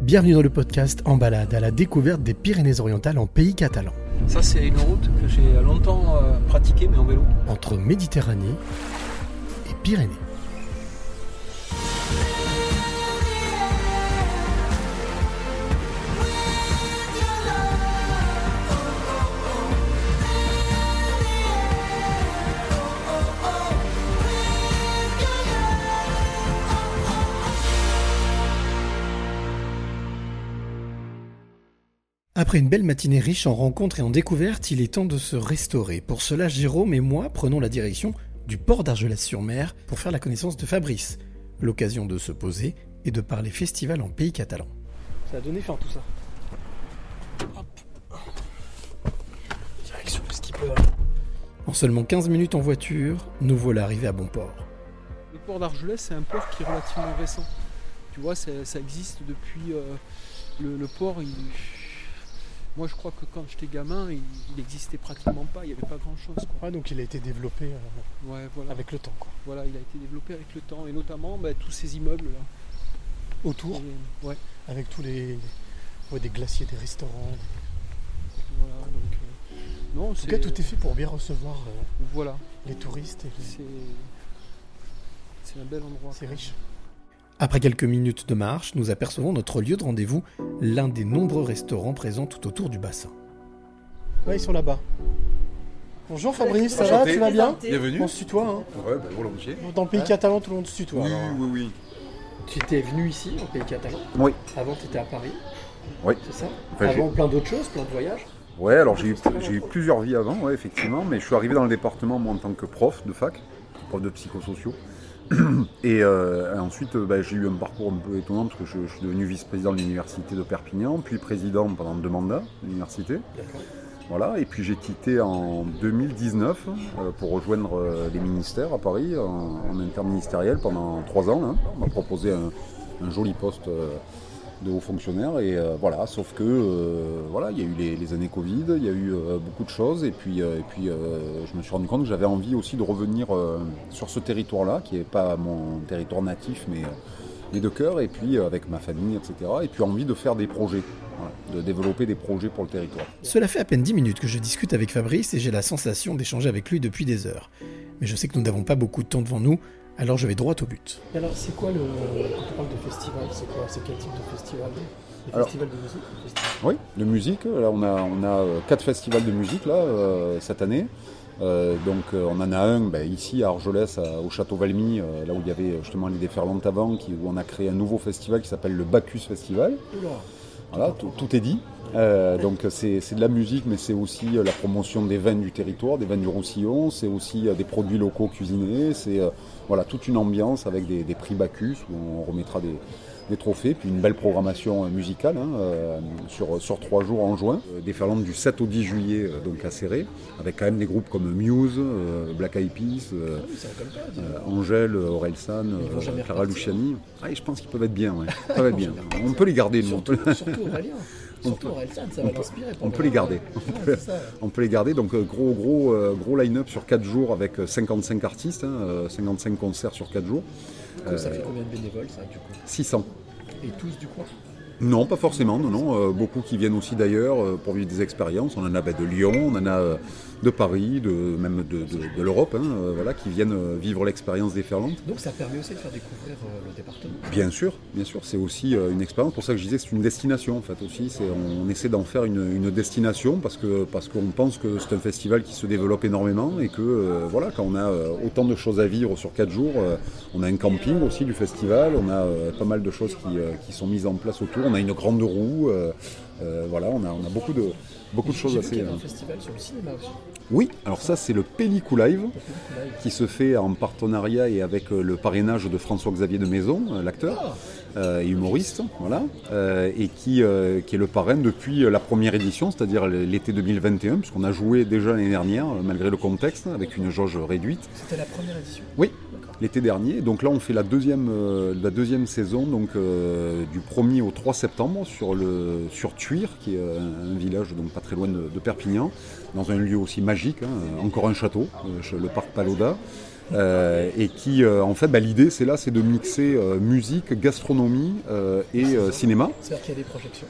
Bienvenue dans le podcast En balade à la découverte des Pyrénées-Orientales en pays catalan. Ça, c'est une route que j'ai longtemps euh, pratiquée, mais en vélo. Entre Méditerranée et Pyrénées. Après une belle matinée riche en rencontres et en découvertes, il est temps de se restaurer. Pour cela, Jérôme et moi prenons la direction du port d'Argelès-sur-Mer pour faire la connaissance de Fabrice. L'occasion de se poser et de parler festival en pays catalan. Ça a donné fin tout ça. Hop. Direction le skipper. En seulement 15 minutes en voiture, nous voilà arrivés à bon port. Le port d'Argelès, c'est un port qui est relativement récent. Tu vois, ça, ça existe depuis. euh, le, le port, il- moi je crois que quand j'étais gamin, il n'existait pratiquement pas, il n'y avait pas grand chose. Quoi. Ouais, donc il a été développé euh, Ouais, voilà. avec le temps. Quoi. voilà, il a été développé avec le temps, et notamment bah, tous ces immeubles là. Autour, Et, ouais, avec tous les ouais, des glaciers, des restaurants. voilà. Donc, euh, non, En tout cas, tout est fait pour bien recevoir euh, Voilà, les touristes. Et les- c'est c'est un bel endroit. C'est riche. Après quelques minutes de marche, nous apercevons notre lieu de rendez-vous, l'un des nombreux restaurants présents tout autour du bassin. Ouais, ils sont là-bas. Bonjour Fabrice, ça va Enchanté. Tu vas bien Bienvenue. On se tutoie. Hein Ouais, bah, volontiers. Dans le pays catalan, tout le monde se tutoie. Oui, alors. oui, oui. Tu étais venu ici, au pays catalan Oui. Avant, tu étais à Paris Oui. C'est ça Enfin, Avant, plein d'autres choses, plein de voyages Ouais, alors j'ai eu, j'ai eu plusieurs vies avant, ouais, effectivement, mais je suis arrivé dans le département moi en tant que prof de fac, prof de psychosociaux. Et euh, ensuite, euh, bah, j'ai eu un parcours un peu étonnant parce que je, je suis devenu vice-président de l'université de Perpignan, puis président pendant deux mandats de l'université. Voilà, et puis j'ai quitté en 2019 euh, pour rejoindre euh, les ministères à Paris en, en interministériel pendant trois ans. là. On m'a proposé un, un joli poste de haut fonctionnaire et euh, voilà, sauf que euh, voilà, il y a eu les, années Covid, il y a eu euh, beaucoup de choses et puis, et puis je me suis rendu compte que j'avais envie aussi de revenir sur ce territoire-là, qui n'est pas mon territoire natif, mais, mais de cœur, et puis avec ma famille, etc. Et puis envie de faire des projets, de développer des projets pour le territoire. Cela fait à peine 10 minutes que je discute avec Fabrice et j'ai la sensation d'échanger avec lui depuis des heures. Mais je sais que nous n'avons pas beaucoup de temps devant nous, alors je vais droit au but. Alors c'est quoi le... Quand on parle de festival, c'est quoi C'est quel type de festival? Les Alors- festivals de musique festivals- Oui, de musique. Là, on a, on a euh, quatre festivals de musique là, euh, cette année. Euh, donc, euh, on en a un ben, ici à Argelès, à- au Château Valmy, euh, là où il y avait justement les déferlantes avant, qui, où on a créé un nouveau festival qui s'appelle le Bacchus Festival. Oula. Voilà, tout, est dit. Euh, donc c'est de la musique, mais c'est aussi euh, la promotion des vins du territoire, des vins du Roussillon, c'est aussi euh, des produits locaux cuisinés, c'est voilà, toute une ambiance avec des, des prix Bacchus où on remettra des, des trophées, puis une belle programmation euh, musicale hein, euh, sur, sur trois jours en juin. Euh, Déferlante du 7 au 10 juillet, donc à Serré, avec quand même des groupes comme Muse, Black Eyed Peas, euh, Angèle, Orelsan, Clara. Luciani. Ah, et je pense qu'ils peuvent être bien, ouais. Ils peuvent être bien. On peut les garder, nous. on peut- Surtout, surtout Aurélien. Surtout ça va l'inspirer. on peut les garder. Ouais. On peut les garder, donc gros gros gros line-up sur 4 jours avec euh, 55 artistes, hein, euh, 55 concerts sur 4 jours, Donc, Ça fait combien de bénévoles, ça, du coup 600. Et tous du coin Non, pas forcément, non, non, euh, beaucoup qui viennent aussi d'ailleurs euh, pour vivre des expériences. On en a bah, de Lyon, on en a euh, de Paris, de, même de, de- de l'Europe, hein, euh, voilà, qui viennent euh, vivre l'expérience déferlante. Donc ça permet aussi de faire découvrir euh, le département. Bien sûr, bien sûr, c'est aussi une expérience. Pour ça que je disais, c'est une destination en fait aussi. C'est, on essaie d'en faire une, une destination parce que parce qu'on pense que c'est un festival qui se développe énormément et que euh, voilà, quand on a autant de choses à vivre sur quatre jours, euh, on a un camping aussi du festival, on a euh, pas mal de choses qui, qui sont mises en place autour. On a une grande roue, euh, voilà, on a on a beaucoup de beaucoup de choses J'ai vu assez. qu'il y avait un festival sur le cinéma aussi. Oui, alors ça c'est le Pellicou Live qui se fait en partenariat et avec euh, le parrainage de François-Xavier de Maison, euh, l'acteur euh, et humoriste, voilà, euh, et qui, euh, qui est le parrain depuis la première édition, c'est-à-dire l'été 2021, puisqu'on a joué déjà l'année dernière, malgré le contexte, avec une jauge réduite. C'était la première édition. Oui, l'été dernier. Donc là, on fait la deuxième, euh, la deuxième saison, donc euh, du 1er au 3 septembre, sur, le, sur Tuire, qui est euh, un village donc pas très loin de, Perpignan, dans un lieu aussi magique, hein, encore un château, le parc Paloda. et qui, en fait, bah, l'idée, c'est là, c'est de mixer musique, gastronomie et cinéma. C'est-à-dire qu'il y a des projections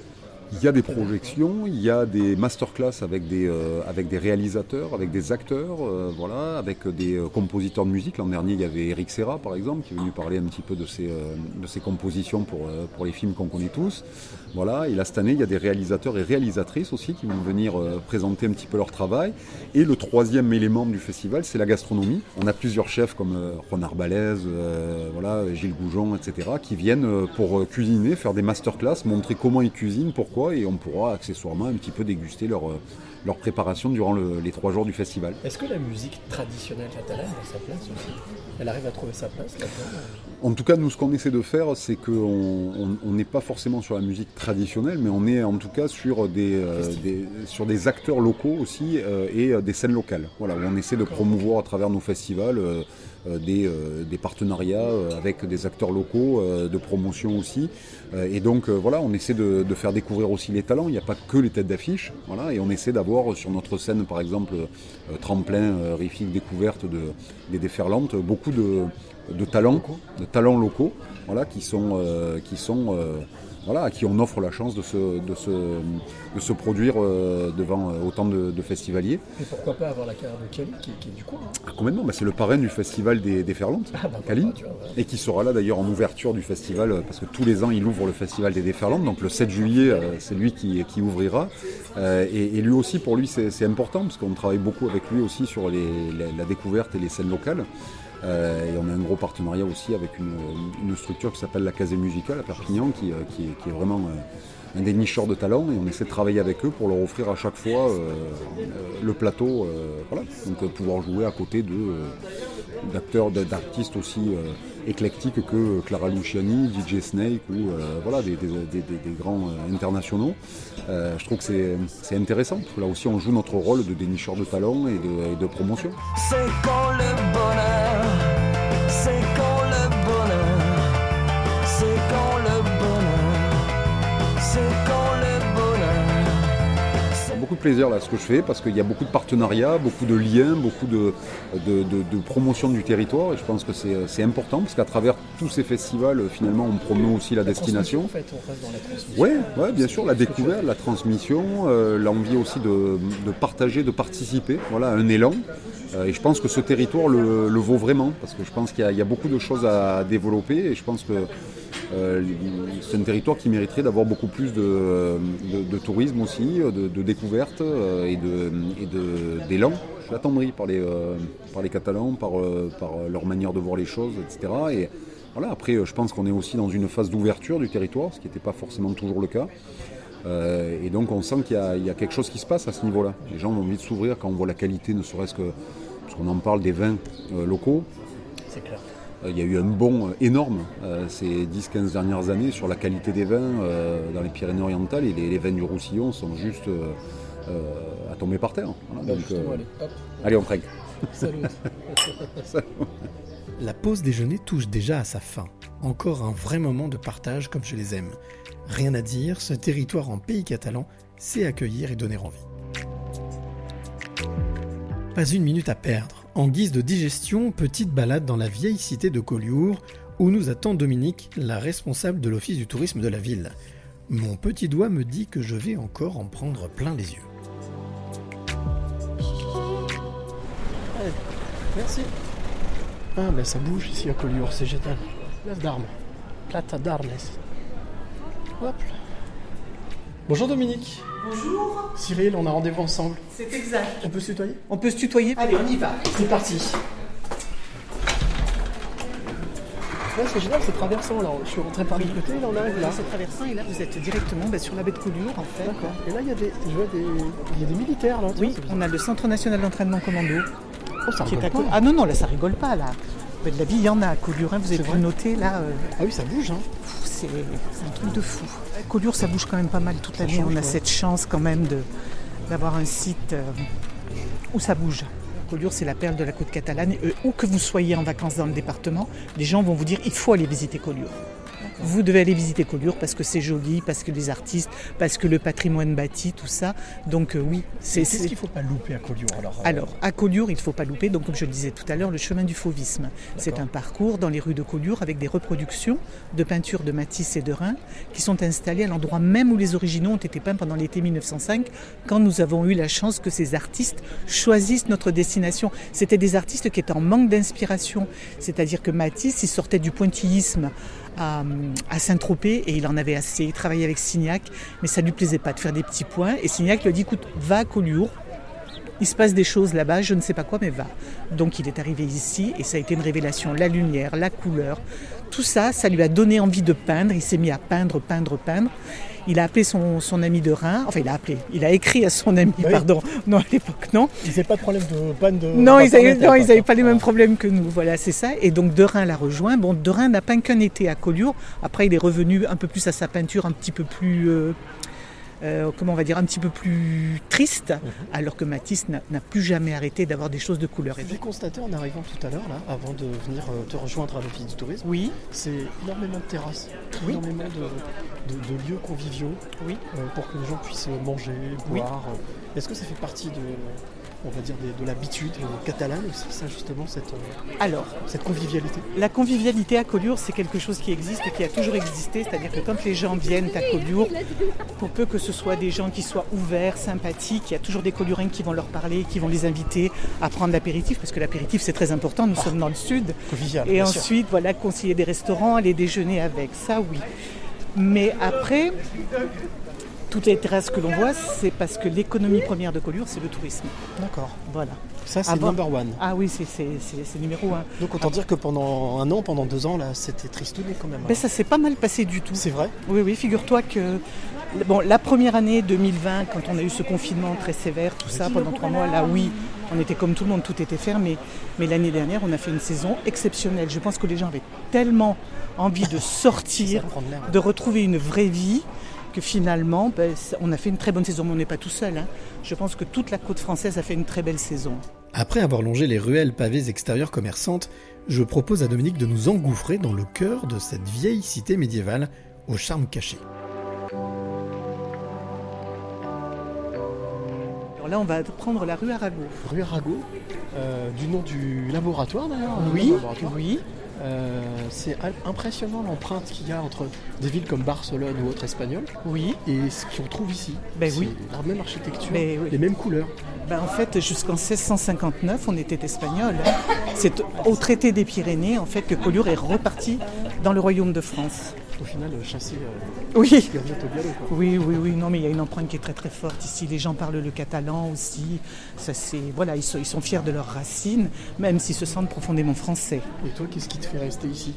il y a des projections, il y a des masterclass avec des, euh, avec des réalisateurs, avec des acteurs, euh, voilà, avec des euh, compositeurs de musique. L'an dernier, il y avait Eric Serra, par exemple, qui est venu parler un petit peu de ses, de ses compositions pour, pour les films qu'on connaît tous. Voilà. Et là, cette année, il y a des réalisateurs et réalisatrices aussi qui vont venir présenter un petit peu leur travail. Et le troisième élément du festival, c'est la gastronomie. On a plusieurs chefs comme Ron Arbalaise, voilà, Gilles Goujon, etc., qui viennent pour cuisiner, faire des masterclass, montrer comment ils cuisinent, pourquoi et on pourra accessoirement un petit peu déguster leur, euh, préparation durant les trois jours du festival. Est-ce que la musique traditionnelle catalane a sa place aussi? Elle arrive à trouver sa place En tout cas, nous, ce qu'on essaie de faire, c'est qu'on n'est pas forcément sur la musique traditionnelle, mais on est en tout cas sur des, euh, sur des acteurs locaux aussi euh, et des scènes locales. Voilà, où on essaie de promouvoir à travers nos festivals des, des, partenariats avec des acteurs locaux, de promotion aussi. et donc, voilà, on essaie de, de, faire découvrir aussi les talents. Il n'y a pas que les têtes d'affiche. Voilà, et on essaie d'avoir sur notre scène, par exemple, euh, tremplin, euh, rifique, découverte de, des déferlantes, beaucoup de, talents, de talents locaux, voilà, qui sont, euh, qui sont voilà, à qui on offre la chance de se, de se, de se produire euh, devant euh, autant de, festivaliers. Et pourquoi pas avoir la carrière de Cali, qui, est du coin hein ah, Complètement, bah, c'est le parrain du festival des, des Ferlantes, ah, bah, Cali, et qui sera là d'ailleurs en ouverture du festival, euh, parce que tous les ans il ouvre le festival des Déferlantes, donc le 7 juillet c'est lui qui, qui ouvrira. et, lui aussi, pour lui, c'est important, parce qu'on travaille beaucoup avec lui aussi sur les, la découverte et les scènes locales. Euh, et on a un gros partenariat aussi avec une, structure qui s'appelle la Casée Musicale à Perpignan, qui, euh, est vraiment euh, un des nicheurs de talent et on essaie de travailler avec eux pour leur offrir à chaque fois le plateau, voilà, donc pouvoir jouer à côté d'acteurs, d'artistes aussi éclectiques que Clara Luciani, DJ Snake ou voilà, des, grands internationaux. je trouve que c'est intéressant, là aussi on joue notre rôle de dénicheur de talent et de, et de promotion. C'est quand le bonheur plaisir là ce que je fais parce qu'il y a beaucoup de partenariats, beaucoup de liens, beaucoup de, de, promotion du territoire et je pense que c'est important parce qu'à travers tous ces festivals finalement on promeut aussi la, destination. En fait, on reste dans la transmission. Oui, ouais, bien sûr, la découverte, la transmission, euh, l'envie aussi de, partager, de participer, voilà, un élan. Euh, et je pense que ce territoire le, vaut vraiment parce que je pense qu'il y, a beaucoup de choses à développer et je pense que euh, c'est un territoire qui mériterait d'avoir beaucoup plus de, tourisme aussi, de, découvertes euh, et d'élan. Attendri par les, euh, par les Catalans, par, par leur manière de voir les choses, etc. Et voilà, après, je pense qu'on est aussi dans une phase d'ouverture du territoire, ce qui n'était pas forcément toujours le cas. et donc on sent qu'il y, a quelque chose qui se passe à ce niveau-là. Les gens ont envie de s'ouvrir quand on voit la qualité, ne serait-ce que, parce qu'on en parle des vins locaux. C'est clair. Euh, il y a eu un bond euh, énorme euh, ces 10-15 dernières années sur la qualité des vins dans les Pyrénées-Orientales et les, vins du Roussillon sont juste à tomber par terre. Bah, allez, on trinque. La pause déjeuner touche déjà à sa fin. Encore un vrai moment de partage comme je les aime. Rien à dire, ce territoire en pays catalan sait accueillir et donner envie. Pas une minute à perdre. En guise de digestion, petite balade dans la vieille cité de Collioure, où nous attend Dominique, la responsable de l'office du tourisme de la ville. Mon petit doigt me dit que je vais encore en prendre plein les yeux. merci. Ah ben ça bouge ici à Collioure, c'est génial. Place d'armes. Plata d'armes. Hop. Bonjour Dominique. Bonjour. Cyril, on a rendez-vous ensemble. C'est exact. On peut se tutoyer On peut se tutoyer Allez, on y va. C'est parti. c'est génial, c'est traversant là. Je suis rentré par le côté, là on arrive là. C'est traversant et là vous êtes directement bah, sur la baie de Collioure en fait. D'accord. Et là il y a des, je vois des, il y a des militaires là. Oui, on a le Centre national d'entraînement commando. Oh, ça rigole pas. Ah non non, là ça rigole pas là. De la vie, il y en a à Collioure, hein, vous avez pu noter là. Euh, ah oui, ça bouge. Hein. C'est un truc de fou. Collioure, ça bouge quand même pas mal toute l'année. On a cette chance quand même d'avoir un site euh, où ça bouge. Collioure, c'est la perle de la côte catalane. où que vous soyez en vacances dans le département, les gens vont vous dire il faut aller visiter Collioure. Vous devez aller visiter Collioure parce que c'est joli, parce que les artistes, parce que le patrimoine bâti, tout ça. Donc euh, oui, c'est. Qu'est-ce c'est- qu'il ne faut pas louper à Collioure alors euh, Alors, à Collioure, il ne faut pas louper, donc comme je le disais tout à l'heure, le chemin du fauvisme. C'est un parcours dans les rues de Collioure avec des reproductions de peintures de Matisse et de Rhin qui sont installées à l'endroit même où les originaux ont été peints pendant l'été 1905, quand nous avons eu la chance que ces artistes choisissent notre destination. C'était des artistes qui étaient en manque d'inspiration, c'est-à-dire que Matisse, il sortait du pointillisme à, Saint-Tropez et il en avait assez. Il travaillait avec Signac, mais ça lui plaisait pas de faire des petits points. Et Signac lui a dit écoute, va à Collioure, il se passe des choses là-bas, je ne sais pas quoi, mais va. Donc il est arrivé ici et ça a été une révélation. La lumière, la couleur, tout ça, ça lui a donné envie de peindre. Il s'est mis à peindre, peindre, peindre. Il a appelé son, son ami de Rhin, enfin il a appelé, il a écrit à son ami, Oui. pardon, non à l'époque non. Ils n'avaient pas de problème de panne de. Non, ils n'avaient à l'époque, pas les hein. mêmes problèmes que nous, voilà, c'est ça. Et donc Derain l'a rejoint. Bon, Derain n'a peint qu'un été à Collioure. Après, il est revenu un peu plus à sa peinture, un petit peu plus, euh, euh, comment on va dire, un petit peu plus triste, Mhm. alors que Matisse n'a plus jamais arrêté d'avoir des choses de couleur. J'ai constaté en arrivant tout à l'heure, là, avant de venir euh, te rejoindre à l'Office du tourisme, Oui, c'est énormément de terrasses, Oui. énormément de, de- de lieux conviviaux oui. euh, pour que les gens puissent manger, Oui. boire. Est-ce que ça fait partie de, on va dire, de l'habitude euh, catalane aussi, ça justement, cette, euh, Alors, cette convivialité la convivialité à Collioure, c'est quelque chose qui existe et qui a toujours existé. C'est-à-dire que quand les gens viennent à Collioure, pour peu que ce soit des gens qui soient ouverts, sympathiques, il y a toujours des Colliourins qui vont leur parler, qui vont les inviter à prendre l'apéritif, parce que l'apéritif c'est très important, nous sommes dans le sud. Convivial, Et sûr. ensuite, voilà, conseiller des restaurants, aller déjeuner avec, ça oui. Mais après, toutes les terrasses que l'on voit, c'est parce que l'économie première de Collioure, c'est le tourisme. D'accord. Voilà. Ça, c'est Avant- number one. Ah oui, c'est c'est- c'est- c'est numéro un. Donc autant dire que pendant un an, pendant deux ans, là, c'était tristouné quand même. hein. Ben, ça s'est pas mal passé du tout. C'est vrai Oui, oui, figure-toi que bon, la première année 2020, quand on a eu ce confinement très sévère, tout ça, pendant trois mois, là oui, on était comme tout le monde, tout était fermé. Mais l'année dernière, on a fait une saison exceptionnelle. Je pense que les gens avaient tellement envie de sortir, l'air. de retrouver une vraie vie, que finalement, ben, on a fait une très bonne saison. Mais on n'est pas tout seul. hein. Je pense que toute la côte française a fait une très belle saison. Après avoir longé les ruelles pavées extérieures commerçantes, je propose à Dominique de nous engouffrer dans le cœur de cette vieille cité médiévale au charme caché. Alors là, on va prendre la rue Arago. Rue Arago, euh, du nom du laboratoire d'ailleurs. le Oui, laboratoire. oui. Euh, c'est impressionnant l'empreinte qu'il y a entre des villes comme Barcelone ou autres espagnoles Oui. et ce qu'on trouve ici. Ben oui. La même architecture, Ben oui. les mêmes couleurs. Ben, en fait, jusqu'en 1659, on était espagnol. C'est au traité des Pyrénées, en fait, que Collioure est reparti dans le royaume de France. Au final, euh, chasser euh, Oui. Gaviot au galop. Quoi. Oui, oui, oui, non, mais il y a une empreinte qui est très très forte ici. Les gens parlent le catalan aussi. Ça, c'est, voilà, ils sont, ils sont fiers de leurs racines, même s'ils se sentent profondément français. Et toi, qu'est-ce qui te fait rester ici?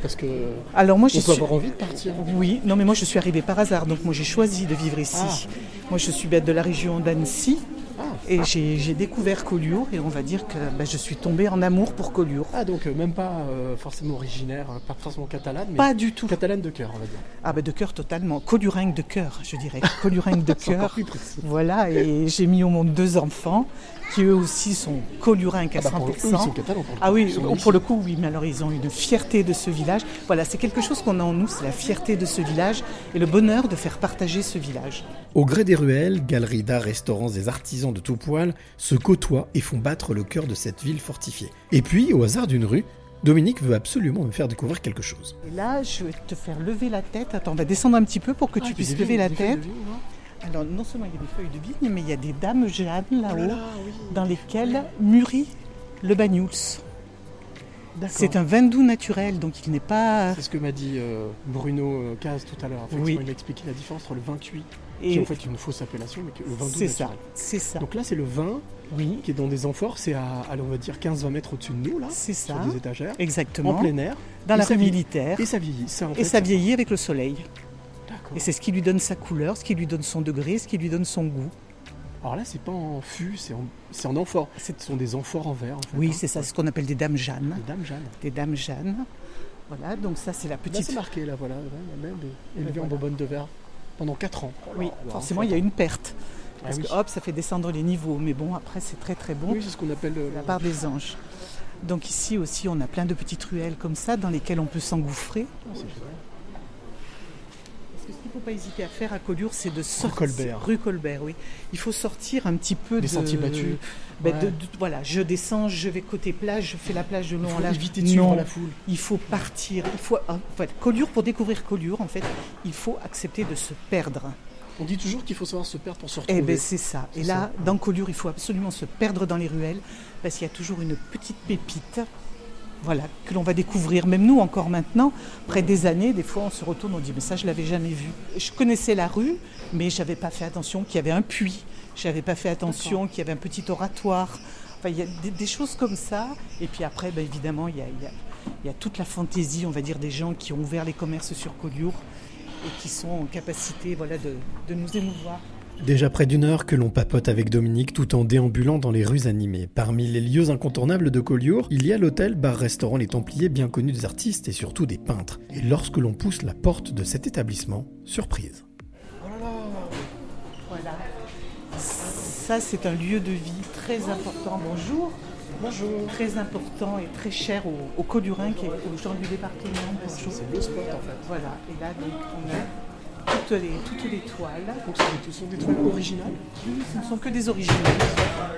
Parce que Alors moi, je peut suis... avoir envie de partir. Oui, non, mais moi je suis arrivée par hasard, donc moi j'ai choisi de vivre ici. Ah. Moi je suis bête de la région d'Annecy Ah. Et j'ai, découvert Collioure et on va dire que ben, je suis tombée en amour pour Collioure. Ah, donc euh, même pas euh, forcément originaire, euh, pas forcément catalane, mais Pas du tout. catalane de cœur, on va dire. Ah ben de cœur totalement. Colluringue de cœur, je dirais. Colluringue de cœur. plus précis. Voilà, et j'ai mis au monde deux enfants qui eux aussi sont collurinques à Ah bah, pour eux, 100%. ils sont catalans pour Ah oui, Ils sont pour ici. le coup, oui, mais alors ils ont une fierté de ce village. Voilà, c'est quelque chose qu'on a en nous, c'est la fierté de ce village et le bonheur de faire partager ce village. Au gré des ruelles, galeries d'art, restaurants et artisans de tout poil se côtoient et font battre le cœur de cette ville fortifiée. Et puis, au hasard d'une rue, Dominique veut absolument me faire découvrir quelque chose. Et là, je vais te faire lever la tête. Attends, on va descendre un petit peu pour que Ah, tu puisses lever la tête. Alors, non seulement il y a des feuilles de vigne, mais il y a des dames Jeanne Oh là là-haut là, oui. dans lesquelles mûrit le bagnouls. D'accord. C'est un vin doux naturel, donc il n'est pas. C'est ce que m'a dit euh, Bruno euh, Caz tout à l'heure. Effectivement, Oui. Il a expliqué la différence entre le vin cuit, Et qui est en fait une fausse appellation, mais que le vin doux c'est ça, c'est ça. Donc là, c'est le vin Oui, qui est dans des amphores, c'est à, on va dire 15-20 mètres au-dessus de nous, là, c'est sur ça. des étagères, Exactement. en plein air. Dans la rue militaire. Et ça vieillit. Ça, en Et ça vieillit avec le soleil. D'accord. Et c'est ce qui lui donne sa couleur, ce qui lui donne son degré, ce qui lui donne son goût. Alors là, c'est pas en fût, c'est en, c'est en amphore. Ce sont des amphores en verre. En fait, Oui, hein. c'est ça, ce qu'on appelle des dames Jeanne. Les dames Jeanne. Des dames Jeanne. Voilà, donc ça c'est la Là, petite. c'est marqué, là, voilà. ouais, la même, élevée en voilà. bobonne de verre pendant 4 ans. Oui, Alors, forcément en il y a une perte. ah Parce oui. que hop, ça fait descendre les niveaux. Mais bon, après c'est très très bon. Oui, c'est ce qu'on appelle le, La part des anges. Donc ici aussi, on a plein de petites ruelles comme ça dans lesquelles on peut s'engouffrer. Ah, c'est génial. Parce que ce qu'il ne faut pas hésiter à faire à Collioure, c'est de sortir. Rue Colbert. Rue Colbert, oui. Il faut sortir un petit peu Des de. sentiers battus. Ben, Ouais. de- de- voilà, je descends, je vais côté plage, je fais la plage de long en large. éviter de suivre la foule. Il faut partir. Il faut, en fait, Collioure, pour découvrir Collioure, en fait, il faut accepter de se perdre. On dit toujours qu'il faut savoir se perdre pour se retrouver. Eh ben c'est ça. Et là, ça. dans Collioure, il faut absolument se perdre dans les ruelles parce qu'il y a toujours une petite pépite. Voilà, que l'on va découvrir, même nous encore maintenant, après des années, des fois on se retourne, on dit mais ça je l'avais jamais vu. Je connaissais la rue, mais j'avais pas fait attention qu'il y avait un puits, j'avais pas fait attention qu'il y avait un petit oratoire. Enfin, il y a des, des choses comme ça. Et puis après, ben, évidemment, il y a, il y a- il y a toute la fantaisie, on va dire, des gens qui ont ouvert les commerces sur Collioure et qui sont en capacité voilà, de, de nous émouvoir. Déjà près d'une heure que l'on papote avec Dominique tout en déambulant dans les rues animées. Parmi les lieux incontournables de Collioure, il y a l'hôtel bar-restaurant Les Templiers bien connu des artistes et surtout des peintres. Et lorsque l'on pousse la porte de cet établissement, surprise. Voilà. Ça, c'est un lieu de vie très important. Bonjour. Bonjour. Très important et très cher aux, aux Collurins, qui est aux gens du département. Bonjour. le spot en fait. Voilà. Et là, donc, on a toutes les, toutes les toiles. Donc ce sont des toiles originales Ce ne sont que des originaux.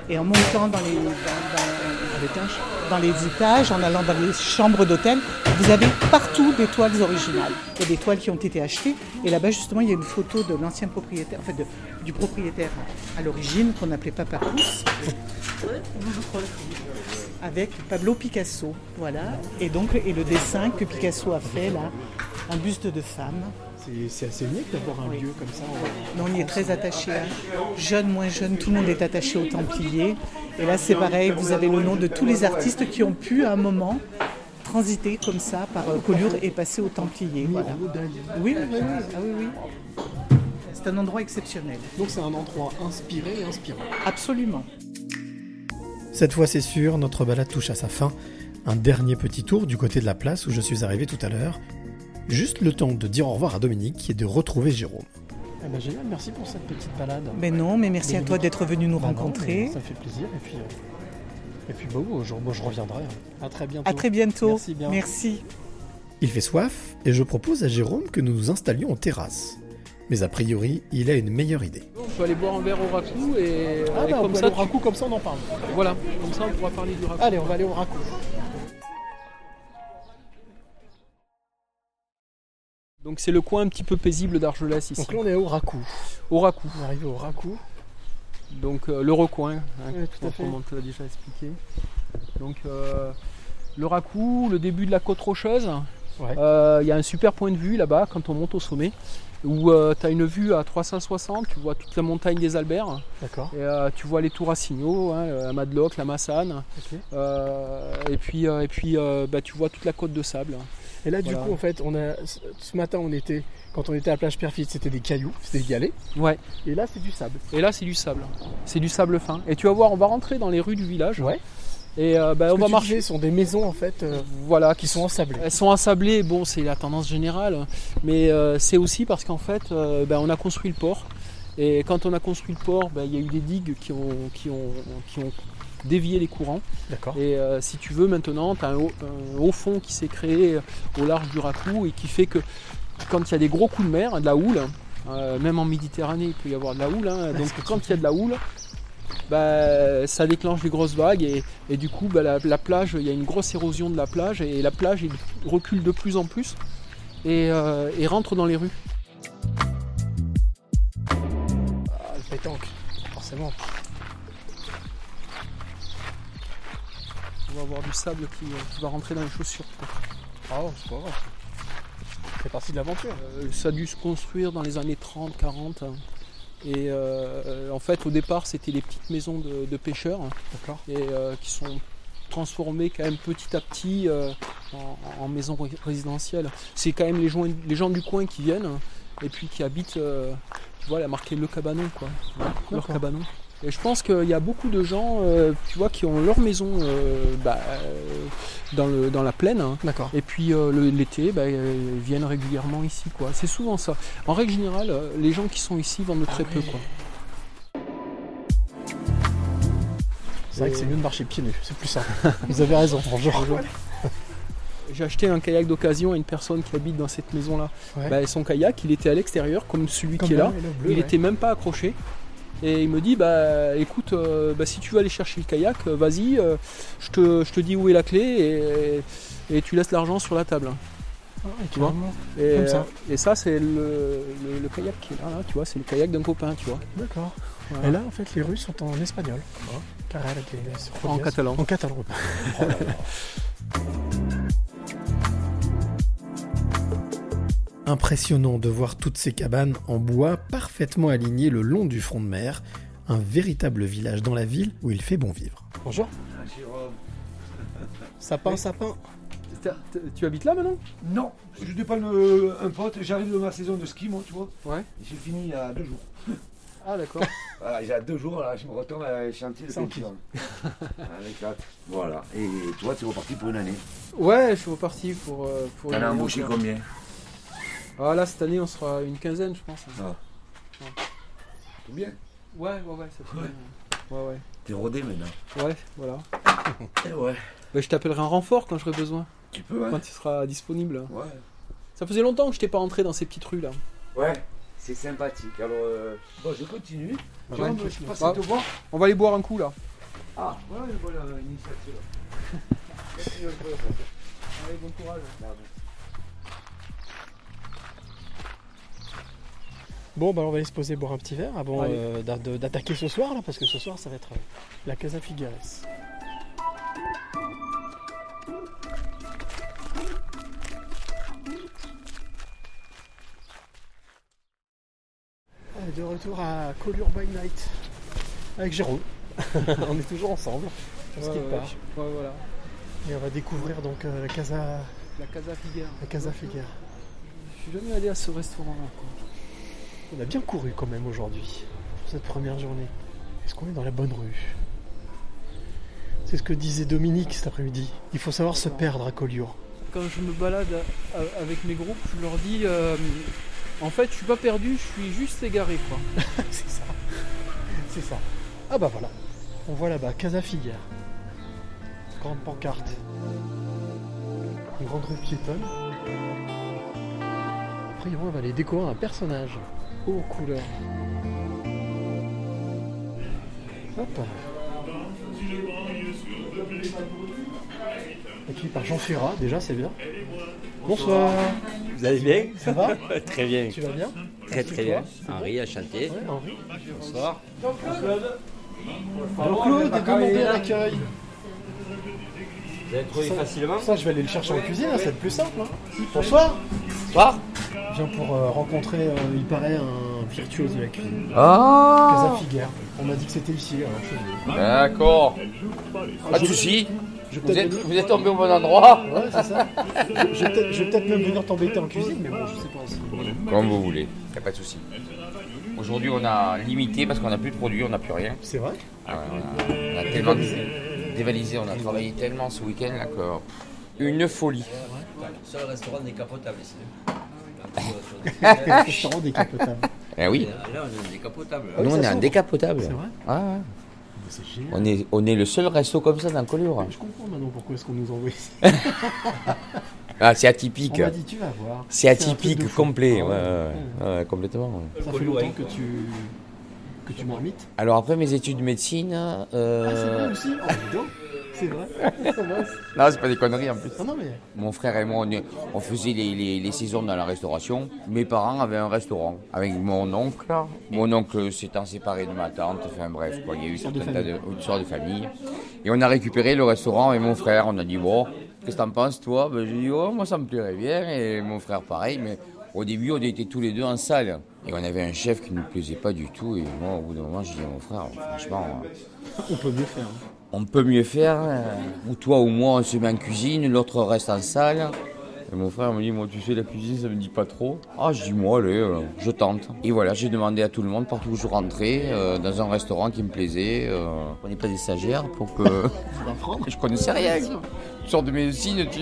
Et en montant dans les, dans- les étages, en allant dans les chambres d'hôtel, vous avez partout des toiles originales. Il y a des toiles qui ont été achetées. Et là-bas, justement, il y a une photo de l'ancien propriétaire, en fait, de- du propriétaire à l'origine, qu'on appelait Papa Pousse, avec Pablo Picasso. Voilà. Et donc, et le dessin que Picasso a fait, là, un buste de femme. C'est- assez unique d'avoir un Oui. lieu comme ça. en- Mais on y est très attaché. hein. Jeune, moins jeune, tout le monde est attaché aux Templiers. Et là, c'est pareil, vous avez le nom de tous les artistes qui ont pu, à un moment, transiter comme ça par euh, Collioure et passer aux Templiers. Voilà. Oui, oui, oui. Ah, oui, oui. C'est un endroit exceptionnel. Donc c'est un endroit inspiré et inspirant. Absolument. Cette fois c'est sûr, notre balade touche à sa fin. Un dernier petit tour du côté de la place où je suis arrivé tout à l'heure. Juste le temps de dire au revoir à Dominique et de retrouver Jérôme. Eh ben génial, merci pour cette petite balade. Mais non, mais merci à toi d'être venu nous Bah non, rencontrer. Ça fait plaisir et puis, euh, et puis bah, bon, je, moi, je reviendrai. À très bientôt. À très bientôt. Merci bien. Merci. Il fait soif et je propose à Jérôme que nous nous installions en terrasse. Mais a priori, il a une meilleure idée. On peut aller boire un verre au racou et, Ah et bah, on comme peut ça, aller au tu- racou, comme ça on en parle. voilà, comme ça on pourra parler du racou. Allez, on va aller au racou. Donc c'est le coin un petit peu paisible d'Argelès ici. Donc là on est au racou. Au racou. On est arrivé au racou. Donc euh, le recoin, hein, tout à comme fait. on te l'a déjà expliqué. Donc euh, le racou, le début de la côte rocheuse. Ouais. Euh, Il y a un super point de vue là-bas quand on monte au sommet où tu as une vue à 360, tu vois toute la montagne des Alberts, D'accord. et, euh, tu vois les tours à signaux, hein, la Madlock, la Massane, euh, et puis, euh, et puis euh, bah, tu vois toute la côte de sable. Et là, du coup, en fait, on a ce- matin, on était quand on était à la plage Perfide, c'était des cailloux, c'était des galets. Ouais. Et là, c'est du sable. Et là c'est du sable, c'est du sable fin. Et tu vas voir, on va rentrer dans les rues du village. Ouais. Et euh, bah, Ce on que va tu marcher. ce sont des maisons en fait euh, Voilà, qui sont ensablées. Elles sont ensablées, bon c'est la tendance générale, mais euh, c'est aussi parce qu'en fait euh, ben, on a construit le port. Et quand on a construit le port, ben, il y a eu des digues qui ont, qui ont, qui ont dévié les courants. D'accord. Et euh, si tu veux maintenant, tu as un haut, un haut fond qui s'est créé au large du Racou et qui fait que quand il y a des gros coups de mer, de la houle, euh, même en Méditerranée il peut y avoir de la houle, hein, donc quand il y a de la houle, bah, ça déclenche des grosses vagues et, et du coup bah, la, la plage, il y a une grosse érosion de la plage et la plage il recule de plus en plus et, euh, et rentre dans les rues. Ah, le pétanque, forcément. On va avoir du sable qui, qui va rentrer dans les chaussures. Ah, c'est pas grave. C'est partie de l'aventure. Euh, ça a dû se construire dans les années 30, 40. Et euh, en fait, au départ, c'était des petites maisons de, de pêcheurs et euh, qui sont transformées quand même petit à petit euh, en, en maisons ré- résidentielles. C'est quand même les gens, les gens du coin qui viennent et puis qui habitent, tu vois, elle a marqué le cabanon, quoi. Leur cabanon. Et je pense qu'il y a beaucoup de gens, euh, tu vois, qui ont leur maison euh, bah, euh, dans, le, dans la plaine. hein. D'accord. Et puis euh, le- l'été, bah, ils viennent régulièrement ici. quoi. C'est souvent ça. En règle générale, les gens qui sont ici vendent très peu. Quoi. C'est vrai que c'est mieux de marcher pieds nus, c'est plus simple. Vous avez raison, bonjour. j'ai acheté un kayak d'occasion à une personne qui habite dans cette maison-là. Ouais. Bah, son kayak, il était à l'extérieur, comme celui Comme qui est là. bleu, il ouais. était même pas accroché. Et il me dit bah écoute, euh, bah, si tu veux aller chercher le kayak, euh, vas-y, euh, je, te, je te dis où est la clé et, et tu laisses l'argent sur la table. Ah, tu vois. carrément. Et, Comme ça. et ça c'est le, le- le kayak qui est là, là, tu vois, c'est le kayak d'un copain, tu vois. D'accord. Voilà. Et là, en fait, les rues sont en espagnol. En catalan. En catalan. Oh là là. Impressionnant de voir toutes ces cabanes en bois parfaitement alignées le long du front de mer, un véritable village dans la ville où il fait bon vivre. Bonjour. Sapin, sapin. T'as- Tu habites là maintenant? Non, je dépanne euh, un pote, j'arrive de ma saison de ski, moi, tu vois. Ouais. J'ai fini il y a deux jours. Ah d'accord. Voilà, il y a deux jours, là, je me retourne à chantier de. Avec hâte. Voilà. Et toi, tu es reparti pour une année? Ouais, je suis reparti pour. euh, pour T'en une as année embauché combien? Ah là cette année on sera une quinzaine je pense. Ah. Ouais. Tout bien. Ouais ouais ouais ça fait Ouais. bien. Ouais ouais. T'es rodé maintenant. Ouais voilà. Eh ouais. Bah, je t'appellerai un renfort quand j'aurai besoin, Tu peux, hein quand tu seras disponible. Ouais. Ça faisait longtemps que je t'ai pas rentré dans ces petites rues là. Ouais. C'est sympathique. Alors, euh, bon, je continue. Ouais. Jérôme, je passe Ah. te voir. On va aller boire un coup là. Ah, voilà une bonne initiative. En. Allez bon courage. Bon, bah on va aller se poser boire un petit verre avant euh, d'attaquer ce soir, là, parce que ce soir, ça va être euh, la Casa Figueres. De retour à Collure by Night avec Jérôme. on est toujours ensemble. Parce qu'il ouais, part. ouais, voilà. Et on va découvrir donc euh, la Casa, La Casa Figuera. la Casa Figueres. Je suis jamais allé à ce restaurant là. On a bien couru quand même aujourd'hui, pour cette première journée. Est-ce qu'on est dans la bonne rue? C'est ce que disait Dominique cet après-midi. Il faut savoir se perdre à Collioure. Quand je me balade avec mes groupes, je leur dis euh, en fait je suis pas perdu, je suis juste égaré quoi. C'est ça. C'est ça. Ah bah voilà. On voit là-bas Casa Figueres. Grande pancarte. Une grande rue piétonne. Après, on va aller découvrir un personnage aux couleurs. Hop. Écrit par Jean Ferrat, déjà c'est bien. Bonsoir. Vous allez bien? Ça va? Très bien. Tu vas bien? Très très bien. Henri a chanté. Ouais, Henri. Bonsoir. Alors Claude est demandé à l'accueil. Vous avez trouvé facilement? Ça, je vais aller le chercher en cuisine, hein, c'est le plus simple. hein. Bonsoir. Bonsoir. Je viens pour euh, rencontrer, euh, il paraît, un virtuose de la cuisine. Ah Casa. On m'a dit que c'était ici, alors je suis venu. D'accord. Pas de soucis. Je vais Vous peut-être êtes, venir- vous êtes tombé au bon endroit Ouais, c'est ça. Je, je vais peut-être- je vais peut-être même venir t'embêter en cuisine, mais bon, je sais pas aussi. Comme vous voulez. Y a pas de soucis. Aujourd'hui, on a limité parce qu'on n'a plus de produits, on n'a plus rien. C'est vrai Ah ouais, on, a, on a tellement dévalisé, on a travaillé tellement ce week-end là que pff, une folie. Le seul restaurant décapotable ici. Restaurant décapotable. Eh oui. Là, on est un décapotable. Ah oui, Nous, on est un décapotable. C'est vrai Ah, ouais. C'est génial. on est, on est le seul resto comme ça dans Collioure. Je comprends maintenant pourquoi est-ce qu'on nous envoie ici. Ah, c'est On atypique. m'a dit, tu vas voir. C'est atypique, complet. Ah ouais, ouais. ouais, ouais, ouais, complètement. ouais. Ça fait longtemps que tu, que tu m'invites. Alors après mes études de médecine, Ah, c'est euh... vrai aussi Oh. C'est vrai. Non c'est pas des conneries en plus. Non, non, mais Mon frère et moi on, faisait les, les- les saisons dans la restauration. Mes parents avaient un restaurant avec mon oncle. Mon oncle s'étant séparé de ma tante. Enfin bref, quoi, il y a eu de certains tas de, une de famille. Et on a récupéré le restaurant et mon frère. On a dit bon, qu'est-ce que t'en penses toi? Ben, J'ai dit oh moi ça me plairait bien et mon frère pareil. Mais au début on était tous les deux en salle et on avait un chef qui ne nous plaisait pas du tout. Et moi au bout d'un moment j'ai dit à mon frère franchement. on peut mieux faire. hein. On peut mieux faire, euh, ou toi ou moi on se met en cuisine, l'autre reste en salle. Et mon frère me dit, moi tu sais la cuisine ça me dit pas trop. Ah je dis moi allez, euh, je tente. Et voilà, j'ai demandé à tout le monde partout où je rentrais, euh, dans un restaurant qui me plaisait. Euh, on n'est pas des stagiaires pour que... je connaissais rien. Tu sors de médecine, tu...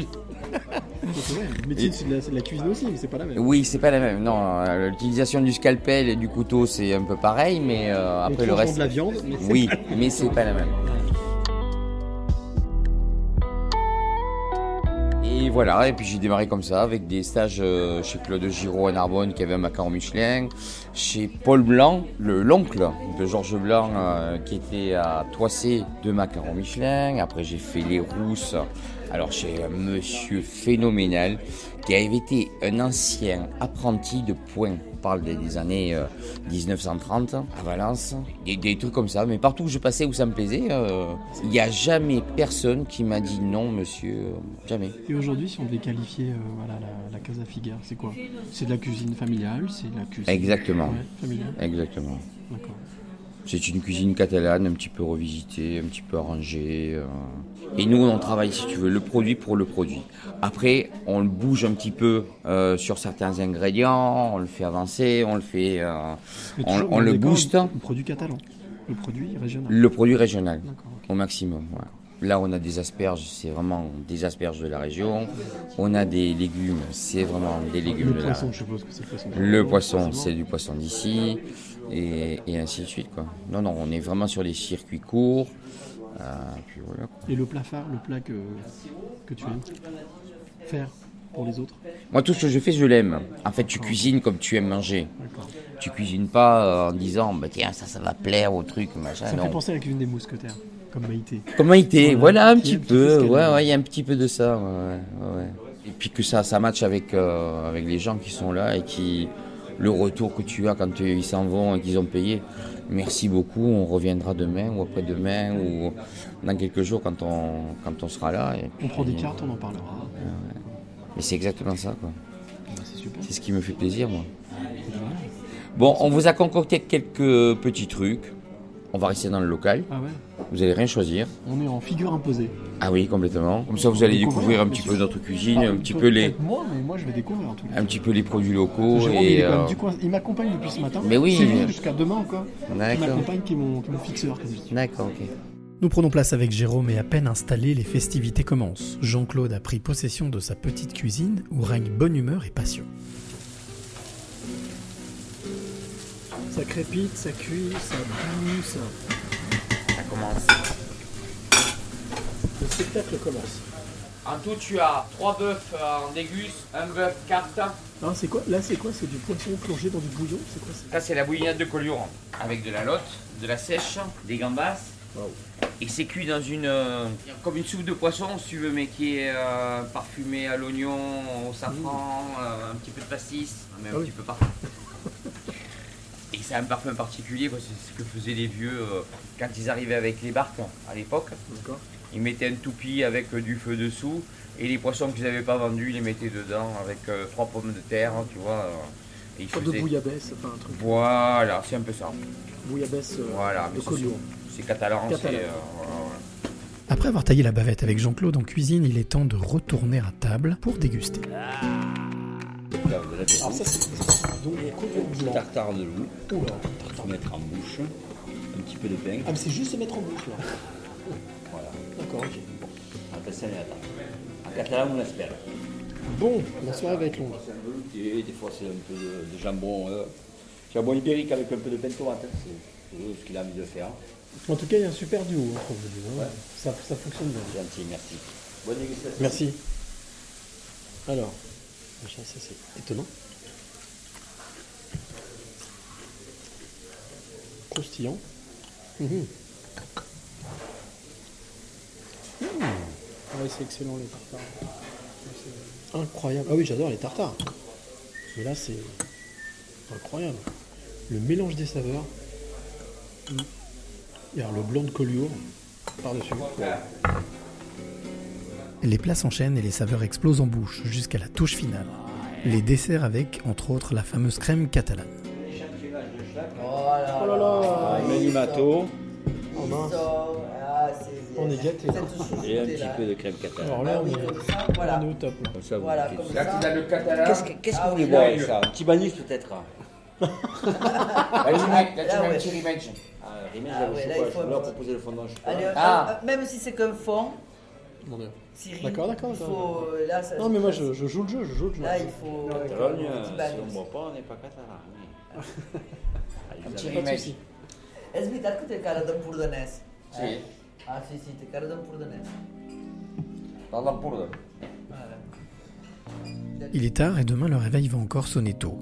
C'est vrai, le métier, c'est de, la- c'est de la cuisine aussi, mais c'est pas la même. Oui, c'est pas la même. Non, l'utilisation du scalpel et du couteau c'est un peu pareil, mais euh, après le reste... de la viande, mais Oui, mais c'est pas la même. Voilà, et puis j'ai démarré comme ça, avec des stages euh, chez Claude Giraud à Narbonne qui avait un macaron Michelin, chez Paul Blanc, le l'oncle de Georges Blanc euh, qui était à Toissé de macaron Michelin. Après j'ai fait les rousses, alors chez un monsieur phénoménal qui avait été un ancien apprenti de point. On parle des, années euh, 1930 à Valence, des, des trucs comme ça. Mais partout où je passais où ça me plaisait, euh, il n'y a jamais personne qui m'a dit non, monsieur, euh, jamais. Et aujourd'hui, si on devait qualifier euh, voilà, la, la Casa Figuère, c'est quoi? C'est de la cuisine familiale C'est de la cuisine. Exactement. Ouais, familiale. Exactement. D'accord. C'est une cuisine catalane un petit peu revisitée, un petit peu arrangée. euh. Et nous, on travaille, si tu veux, le produit pour le produit. Après, on le bouge un petit peu euh, sur certains ingrédients, on le fait avancer, on le fait, euh, on, le booste. Le produit catalan? Le produit régional? Le produit régional, au maximum. Là, on a des asperges, c'est vraiment des asperges de la région. On a des légumes, c'est vraiment des légumes Le de la poisson, je suppose que c'est le poisson. Le poisson, c'est du poisson d'ici, et, et ainsi de suite. Quoi. Non, non, on est vraiment sur des circuits courts. euh, puis voilà, quoi. Et le plat phare, le plat que, que tu aimes faire pour les autres? Moi, tout ce que je fais, je l'aime. En fait, tu cuisines comme tu aimes manger. Tu cuisines pas euh, en disant, bah, tiens, ça, ça va plaire au truc, machin. Ça me fait penser à la cuisine des mousquetaires, comme Maïté. Comme Maïté, Voilà, un petit peu. Ouais, ouais, il y a un petit peu de ça. ouais, ouais, ouais. Et puis que ça, ça matche avec, euh, avec les gens qui sont là et qui. Le retour que tu as quand ils s'en vont et qu'ils ont payé. Merci beaucoup, on reviendra demain ou après-demain ou dans quelques jours quand on, quand on sera là. et On prend des cartes, on en parlera. Mais c'est exactement ça, quoi. Bah, c'est super. C'est ce qui me fait plaisir, moi. Bon, on vous a concocté quelques petits trucs. On va rester dans le local. Ah ouais Vous allez rien choisir. On est en figure imposée. Ah oui, complètement. Comme ça, vous allez découvrir un petit peu notre cuisine, Ah, un petit peu les, Moi, mais moi je vais découvrir en tout cas. un petit peu les produits locaux Jérôme, et. euh, du coin. il m'accompagne depuis ce matin. Mais oui. C'est lui jusqu'à demain encore. Il m'accompagne qui est mon, fixeur. D'accord, ok. Nous prenons place avec Jérôme et à peine installés, les festivités commencent. Jean-Claude a pris possession de sa petite cuisine où règne bonne humeur et passion. Ça crépite, ça cuit, ça boue, ça. Ça commence. Le spectacle commence. En tout, tu as trois bœufs en dégus, un bœuf carte. Alors c'est quoi Là c'est quoi? C'est du poisson plongé dans du bouillon? C'est quoi ça Ça, c'est la bouillinade de Collioure. Avec de la lotte, de la sèche, des gambas. Et c'est cuit dans une. euh, comme une soupe de poisson, si tu veux, mais qui est euh, parfumée à l'oignon, au safran, euh, un petit peu de pastis, mais un Ah oui. petit peu partout. C'est un parfum particulier, quoi, c'est ce que faisaient les vieux euh, quand ils arrivaient avec les barques à l'époque. D'accord. Ils mettaient un toupie avec euh, du feu dessous, et les poissons qu'ils n'avaient pas vendus, ils les mettaient dedans avec euh, trois pommes de terre, tu vois. euh, et ils de bouillabaisse, enfin un truc. Voilà, c'est un peu ça. Bouillabaisse euh, Voilà, de mais c'est catalan, c'est. Euh, voilà. Après avoir taillé la bavette avec Jean-Claude en cuisine, il est temps de retourner à table pour déguster. Alors ça c'est donc. Tartare de loup, Oula. mettre en bouche, un petit peu de pain. Ah mais c'est juste se mettre en bouche là. Voilà, D'accord, ok. on appelle ça attaque. En catalan, on espère. Bon, la soirée va être longue. Et des fois, c'est un peu de, de jambon, euh, jambon ibérique avec un peu de pain de tomate. hein. C'est ce qu'il a envie de faire. En tout cas, il y a un super duo entre vous deux. hein. Ça, ça fonctionne bien. Gentil, merci. Bonne dégustation. Merci. Alors, ça c'est étonnant. Croustillant. Mhm. Mmh. Ouais, c'est excellent les tartares. Incroyable. Ah oui, j'adore les tartares. Mais là, c'est incroyable. Le mélange des saveurs. Mm. Et alors le blanc de Collioure par-dessus. Les plats s'enchaînent et les saveurs explosent en bouche jusqu'à la touche finale. Les desserts avec, entre autres, la fameuse crème catalane. Oh là là Manimato Oh mince, Ah, c'est- on est gâtés. et un petit peu de crème catalane. Alors là, on est, Comme ça, voilà. on est au top. Là. Comme ça, vous Voilà, mettez- comme Là, ça. tu as le catalan. Qu'est-ce que, que Ah vous voulez boire avec ça Un petit banif peut-être Là, tu mets- là, tu mets un petit remède. Ah, Ah ouais, là, il faut leur proposer le fondant. Allez, Ah. euh, même si c'est qu'un fond, Mon Dieu. D'accord, d'accord, il d'accord. faut, là, ça- Non, mais moi, je, je joue le jeu, je joue le jeu. Là, il faut. Catalogne, euh, si on ne boit pas, on n'est pas catalan. Ah, Il est tard et demain le réveil va encore sonner tôt.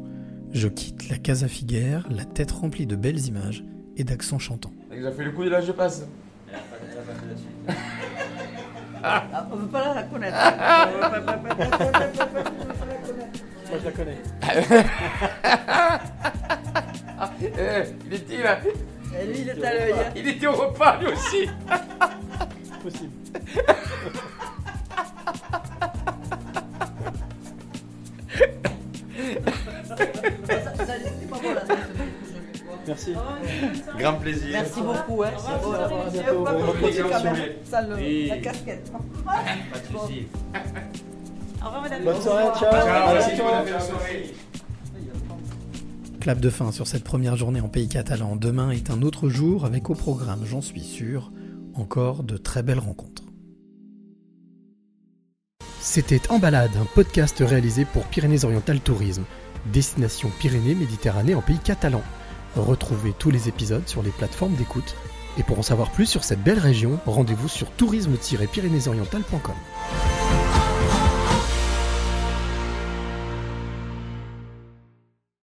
Je quitte la Casa Figuère, la tête remplie de belles images et d'accents chantants. J'ai fait le coup de là, je passe. On ne veut pas la connaître. On veut pas, pas, eh, il était là. Eh, lui, il est à l'œil. Hein. Il était au repas, lui aussi. Possible. Merci. Grand plaisir. Merci beaucoup. Pas de soucis. Au revoir, madame. Bonne. Ciao. Merci, bonne soirée. Clap de fin sur cette première journée en pays catalan. Demain est un autre jour avec au programme, j'en suis sûr, encore de très belles rencontres. C'était En Balade, un podcast réalisé pour Pyrénées-Orientales Tourisme, destination Pyrénées-Méditerranée en pays catalan. Retrouvez tous les épisodes sur les plateformes d'écoute. Et pour en savoir plus sur cette belle région, rendez-vous sur tourisme-pyrénéesorientales.com.